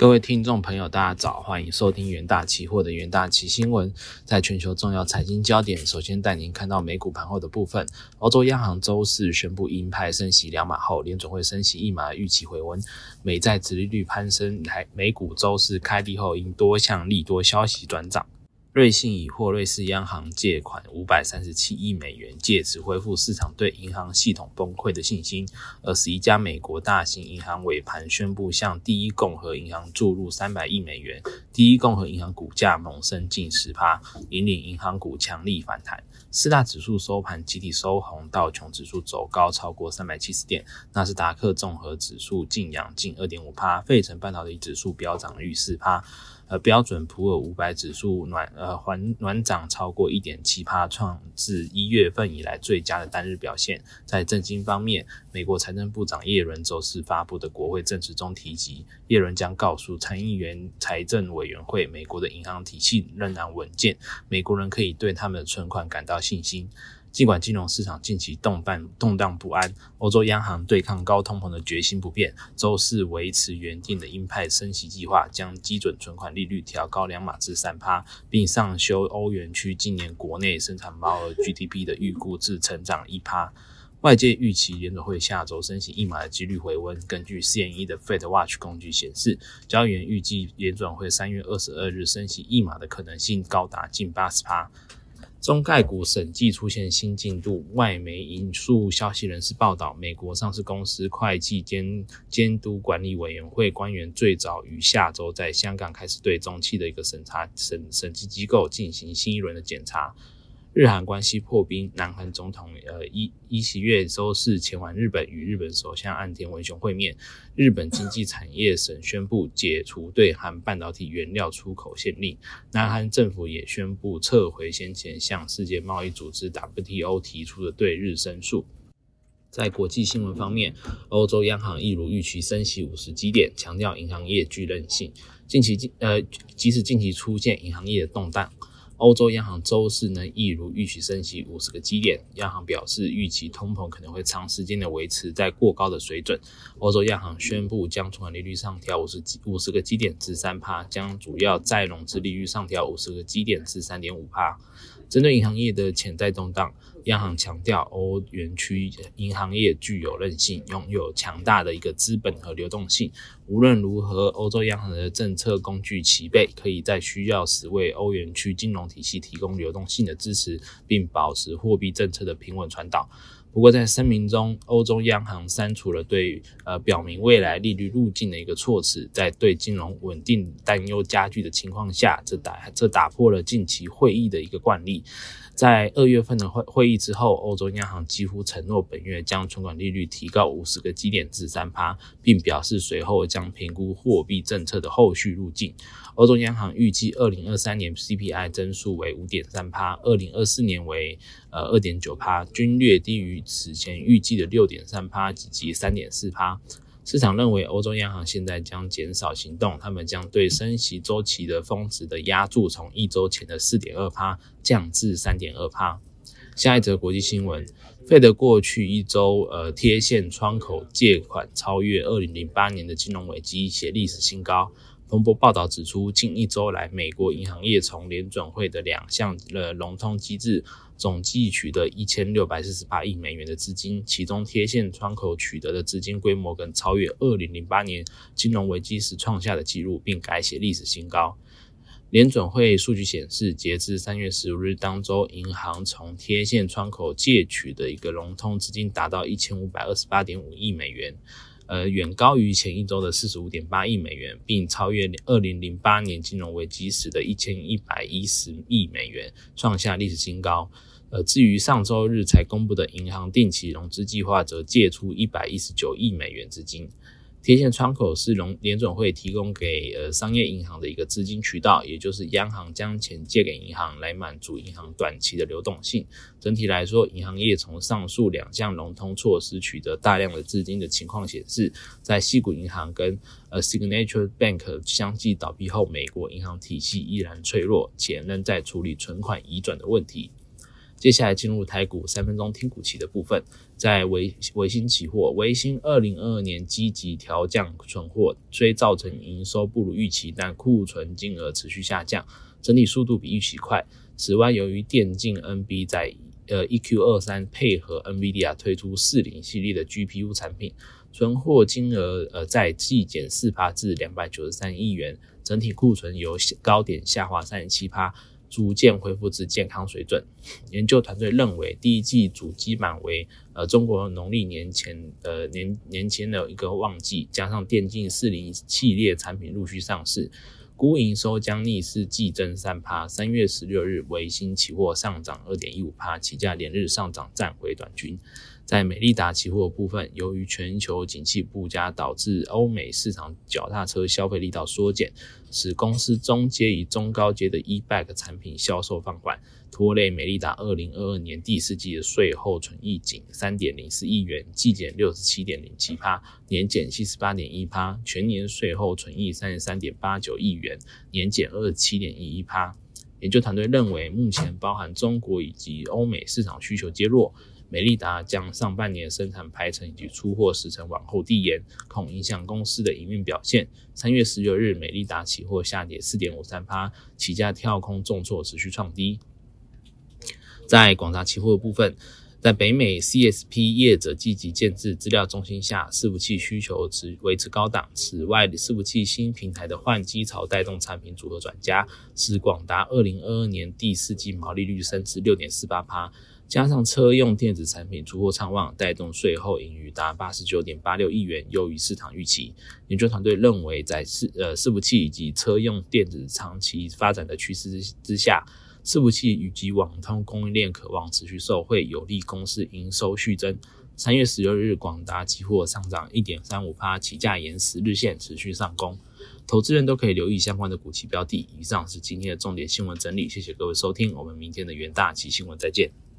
各位听众朋友，大家早，欢迎收听元大期货的元大期新闻。在全球重要财经焦点，首先带您看到美股盘后的部分。欧洲央行周四宣布鹰派升息两码后，联总会升息一码预期回温，美债殖利率攀升，台美股周四开低后因多项利多消息转涨。瑞信已获瑞士央行借款五百三十七亿美元，借此恢复市场对银行系统崩溃的信心。二十一家美国大型银行尾盘宣布向第一共和银行注入三百亿美元，第一共和银行股价猛升近十趴，引领银行股强力反弹。四大指数收盘集体收红，道琼指数走高超过三百七十点，纳斯达克综合指数净扬近二点五趴，费城半导体指数飙涨逾四趴。呃，标准普尔五百指数暖呃环暖涨超过一点七帕，创自一月份以来最佳的单日表现。在政经方面，美国财政部长耶伦周四发布的国会证词中提及，耶伦将告诉参议员财政委委员会，美国的银行体系仍然稳健，美国人可以对他们的存款感到信心。尽管金融市场近期动荡动荡不安，欧洲央行对抗高通膨的决心不变。周四维持原定的鹰派升息计划，将基准存款利率调高两码至三趴，并上修欧元区今年国内生产毛额 GDP 的预估至成长一趴。外界预期联准会下周升息一码的几率回温。根据 CME 的 Fed Watch 工具显示，交易员预计联准会三月二十二日升息一码的可能性高达近八十趴。中概股审计出现新进度，外媒引述消息人士报道，美国上市公司会计监监督管理委员会官员最早于下周在香港开始对中期的一个审查审审计机构进行新一轮的检查。日韩关系破冰，南韩总统呃伊伊喜月周四前往日本与日本首相岸田文雄会面。日本经济产业省宣布解除对韩半导体原料出口限令。南韩政府也宣布撤回先前向世界贸易组织 WTO 提出的对日申诉。在国际新闻方面，欧洲央行一如预期升息五十基点，强调银行业具韧性。近期呃，即使近期出现银行业的动荡。欧洲央行周四呢，一如预期升息五十个基点。央行表示，预期通膨可能会长时间的维持在过高的水准。欧洲央行宣布将存款利率上调五十五十个基点至三帕，将主要再融资利率上调五十个基点至三点五帕。针对银行业的潜在动荡，央行强调，欧元区银行业具有韧性，拥有强大的一个资本和流动性。无论如何，欧洲央行的政策工具齐备，可以在需要时为欧元区金融体系提供流动性的支持，并保持货币政策的平稳传导。不过，在声明中，欧洲央行删除了对呃表明未来利率路径的一个措辞，在对金融稳定担忧加剧的情况下，这打这打破了近期会议的一个惯例。在二月份的会会议之后，欧洲央行几乎承诺本月将存款利率提高五十个基点至三趴，并表示随后将评估货币政策的后续路径。欧洲央行预计二零二三年 CPI 增速为五点三趴，二零二四年为呃二点九趴，均略低于此前预计的六点三趴以及三点四趴。市场认为，欧洲央行现在将减少行动，他们将对升息周期的峰值的压注从一周前的四点二趴降至三点二趴。下一则国际新闻，费德过去一周呃贴现窗口借款超越二零零八年的金融危机，写历史新高。彭博报道指出，近一周来，美国银行业从联准会的两项的融通机制总计取得一千六百四十八亿美元的资金，其中贴现窗口取得的资金规模更超越二零零八年金融危机时创下的纪录，并改写历史新高。联准会数据显示，截至三月十五日当周，银行从贴现窗口借取的一个融通资金达到一千五百二十八点五亿美元。呃，远高于前一周的四十五点八亿美元，并超越二零零八年金融危机时的一千一百一十亿美元，创下历史新高。呃，至于上周日才公布的银行定期融资计划，则借出一百一十九亿美元资金。贴现窗口是融联总会提供给呃商业银行的一个资金渠道，也就是央行将钱借给银行来满足银行短期的流动性。整体来说，银行业从上述两项融通措施取得大量的资金的情况显示，在西谷银行跟呃 Signature Bank 相继倒闭后，美国银行体系依然脆弱，且仍在处理存款移转的问题。接下来进入台股三分钟听股期的部分，在维维新期货，维新二零二二年积极调降存货，虽造成营收不如预期，但库存金额持续下降，整体速度比预期快。此外，由于电竞 NB 在呃 EQ 二三配合 NVIDIA 推出四零系列的 GPU 产品，存货金额呃在季减四趴至两百九十三亿元，整体库存由高点下滑三十七趴。逐渐恢复至健康水准。研究团队认为，第一季主机板为呃中国农历年前呃年年前的一个旺季，加上电竞四零系列产品陆续上市，估营收将逆势季增三趴。三月十六日，维新期货上涨二点一五趴，起价连日上涨，站回短均。在美利达期货部分，由于全球景气不佳，导致欧美市场脚踏车消费力道缩减，使公司中阶与中高阶的 e-bike 产品销售放缓，拖累美利达二零二二年第四季的税后纯益仅三点零四亿元，季减六十七点零七趴，年减七十八点一趴，全年税后纯益三十三点八九亿元，年减二十七点一一趴。研究团队认为，目前包含中国以及欧美市场需求皆弱。美利达将上半年生产排程以及出货时程往后递延，恐影响公司的营运表现。三月十九日，美利达期货下跌四点五三趴，起价跳空重挫，持续创低。在广达期货部分，在北美 CSP 业者积极建制资料中心下，伺服器需求持维持高档。此外，伺服器新平台的换机潮带动产品组合转加，使广达二零二二年第四季毛利率升至六点四八趴。加上车用电子产品出货畅旺，带动税后盈余达八十九点八六亿元，优于市场预期。研究团队认为，在伺呃伺服器以及车用电子长期发展的趋势之之下，伺服器以及网通供应链渴望持续受惠，有利公司营收续增。三月十六日，广达期货上涨一点三五%，起价沿十日线持续上攻。投资人都可以留意相关的股期标的。以上是今天的重点新闻整理，谢谢各位收听，我们明天的元大期新闻再见。